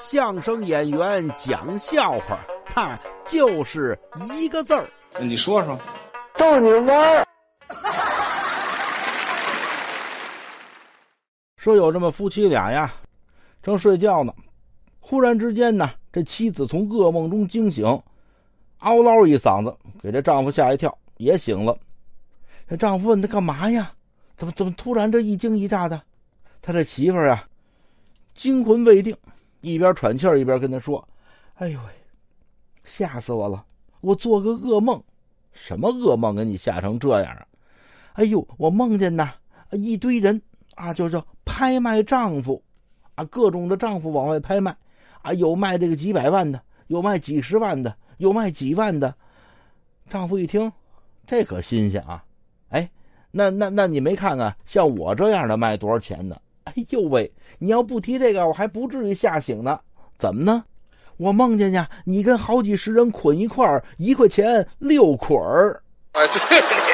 相声演员讲笑话，他就是一个字儿。你说说，逗你玩儿。说有这么夫妻俩呀，正睡觉呢，忽然之间呢，这妻子从噩梦中惊醒，嗷唠一嗓子，给这丈夫吓一跳，也醒了。这丈夫问他干嘛呀？怎么怎么突然这一惊一乍的？他这媳妇儿啊，惊魂未定，一边喘气儿一边跟他说：“哎呦喂，吓死我了！我做个噩梦，什么噩梦给你吓成这样啊？哎呦，我梦见呐，一堆人啊，就叫拍卖丈夫，啊，各种的丈夫往外拍卖，啊，有卖这个几百万的，有卖几十万的，有卖几万的。丈夫一听，这可新鲜啊！哎，那那那你没看看像我这样的卖多少钱的？哎呦喂！你要不提这个，我还不至于吓醒呢。怎么呢？我梦见呀，你跟好几十人捆一块儿，一块钱六捆儿。哎，对你。